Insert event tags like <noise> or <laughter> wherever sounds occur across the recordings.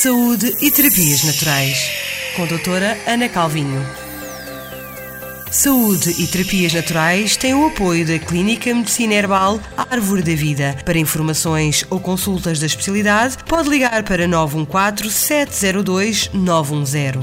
Saúde e Terapias Naturais, com a doutora Ana Calvinho. Saúde e Terapias Naturais têm o apoio da Clínica Medicina Herbal Árvore da Vida. Para informações ou consultas da especialidade, pode ligar para 914 702 910.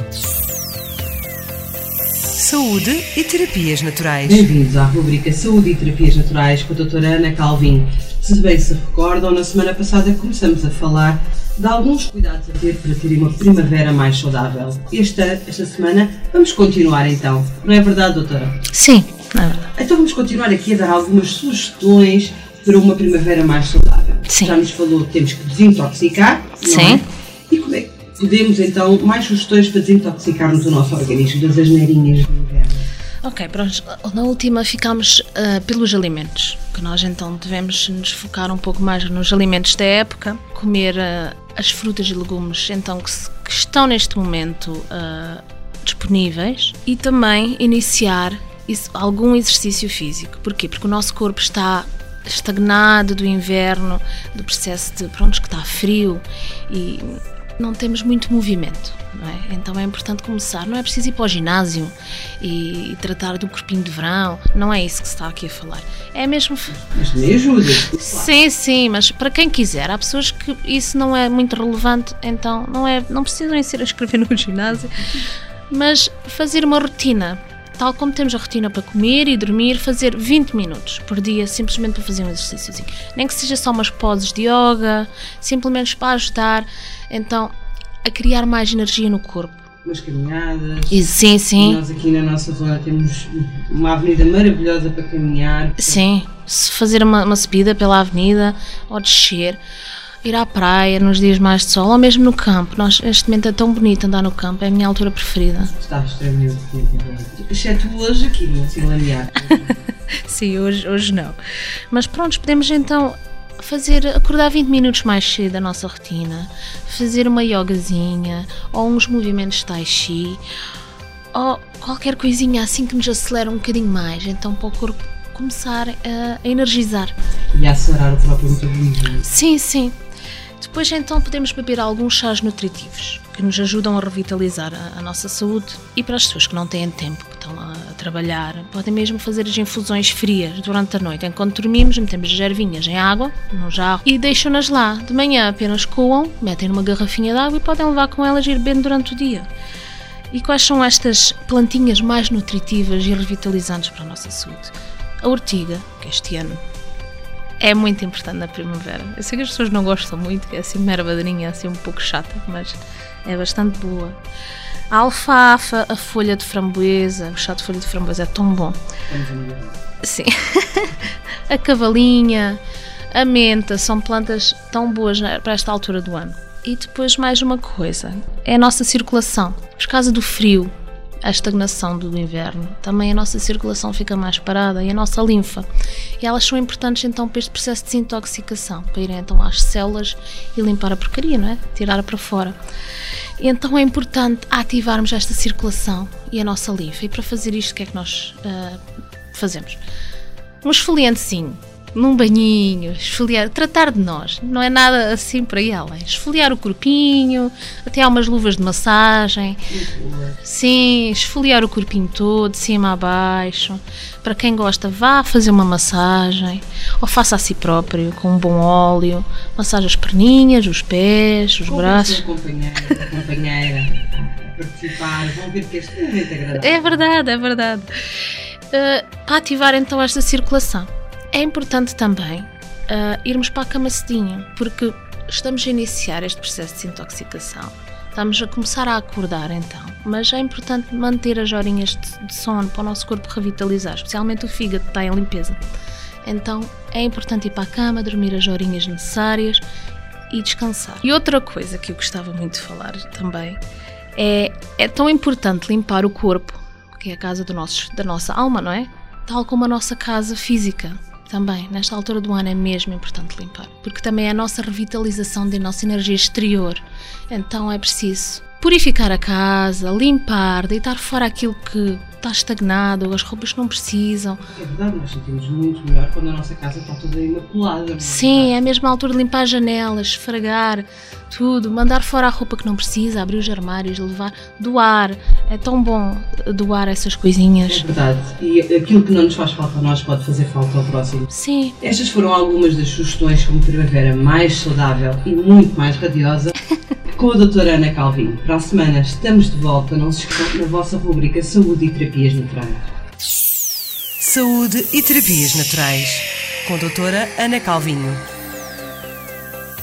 Saúde e Terapias Naturais. Bem-vindos à rubrica Saúde e Terapias Naturais com a doutora Ana Calvin. Se bem se recordam, na semana passada começamos a falar de alguns cuidados a ter para terem uma primavera mais saudável. Esta, esta semana vamos continuar então. Não é verdade, doutora? Sim, é verdade. Então vamos continuar aqui a dar algumas sugestões para uma primavera mais saudável. Sim. Já nos falou que temos que desintoxicar. não Sim. é? E como é que podemos então mais sugestões para desintoxicarmos o nosso organismo das asneirinhas do inverno? Ok, pronto. Na última ficámos ah, pelos alimentos, que nós então devemos nos focar um pouco mais nos alimentos da época, comer ah, as frutas e legumes então que, se- que estão neste momento ah, disponíveis e também iniciar isso- algum exercício físico. Porquê? Porque o nosso corpo está estagnado do inverno, do processo de pronto que está frio e não temos muito movimento, não é? Então é importante começar. Não é preciso ir para o ginásio e, e tratar do corpinho de verão. Não é isso que se está aqui a falar. É mesmo. Mas também ajuda. Sim, sim, mas para quem quiser, há pessoas que isso não é muito relevante, então não é, não precisam ir a escrever no ginásio, mas fazer uma rotina. Tal como temos a rotina para comer e dormir, fazer 20 minutos por dia, simplesmente para fazer um exercício. Nem que seja só umas poses de yoga, simplesmente para ajudar então a criar mais energia no corpo. Umas caminhadas. E sim, sim. Nós aqui na nossa zona temos uma avenida maravilhosa para caminhar. Sim, se fazer uma, uma subida pela avenida ou descer, ir à praia nos dias mais de sol ou mesmo no campo. Nós, neste momento é tão bonito andar no campo, é a minha altura preferida. Está extremamente bonito. Exceto hoje aqui, no Silanear. <laughs> Sim, hoje, hoje não. Mas pronto, podemos então fazer, acordar 20 minutos mais cedo da nossa rotina, fazer uma yogazinha ou uns movimentos tai chi ou qualquer coisinha assim que nos acelera um bocadinho mais, então para o corpo começar a- a energizar. e a acelerar o próprio metabolismo. Sim, sim. Depois então podemos beber alguns chás nutritivos que nos ajudam a revitalizar a, a nossa saúde e para as pessoas que não têm tempo, que estão a, a trabalhar, podem mesmo fazer as infusões frias durante a noite. Enquanto dormimos, metemos as ervinhas em água, no jarro, e deixam-nas lá. De manhã apenas coam, metem numa garrafinha de água e podem levar com elas e ir bebendo durante o dia. E quais são estas plantinhas mais nutritivas e revitalizantes para a nossa saúde? A ortiga, que este ano é muito importante na primavera. Eu sei que as pessoas não gostam muito, que é assim uma ervadinha assim um pouco chata, mas é bastante boa. A alfafa, a folha de framboesa, o chá de folha de framboesa é tão bom. Sim. <laughs> a cavalinha, a menta, são plantas tão boas para esta altura do ano. E depois mais uma coisa, é a nossa circulação. Por causa do frio, a estagnação do inverno, também a nossa circulação fica mais parada e a nossa linfa. E elas são importantes então para este processo de desintoxicação, para irem então às células e limpar a porcaria, não é? Tirar para fora. Então é importante ativarmos esta circulação e a nossa linfa. E para fazer isto, o que é que nós ah, fazemos? Um esfoliantezinho, num banhinho, esfoliar, tratar de nós, não é nada assim para aí além. Esfoliar o corpinho, até há umas luvas de massagem. Sim, esfoliar o corpinho todo, de cima a baixo. Para quem gosta, vá fazer uma massagem, ou faça a si próprio, com um bom óleo. Massagem as perninhas, os pés, os Convidem braços. companheira, companheira participar. Vão ver que é extremamente agradável. É verdade, é verdade. Uh, para ativar então esta circulação, é importante também uh, irmos para a cama cedinho, porque estamos a iniciar este processo de desintoxicação. Estamos a começar a acordar então, mas é importante manter as horinhas de, sono para o nosso corpo revitalizar, especialmente o fígado está em limpeza. Então é importante ir para a cama, dormir as horinhas necessárias e descansar. E outra coisa que eu gostava muito de falar também é, é tão importante limpar o corpo, que é a casa do nosso, da nossa alma, não é? Tal como a nossa casa física. Também, nesta altura do ano, é mesmo importante limpar, porque também é a nossa revitalização da nossa energia exterior. Então é preciso purificar a casa, limpar, deitar fora aquilo que está estagnado, as roupas que não precisam. É verdade, nós sentimos muito melhor quando a nossa casa está toda imaculada. é Sim, é a mesma altura de limpar as janelas, esfregar tudo, mandar fora a roupa que não precisa, abrir os armários, levar, doar. É tão bom doar essas É coisinhas. verdade. E aquilo que não nos faz falta a nós pode fazer falta ao próximo. Sim, Estas foram algumas das sugestões como primavera mais saudável e muito mais radiosa <laughs> com a doutora Ana Calvinho. Para a semana estamos de volta, não se esqueçam, na vossa rubrica Saúde e Terapias Naturais. Saúde e terapias naturais. Com a doutora Ana Calvinho.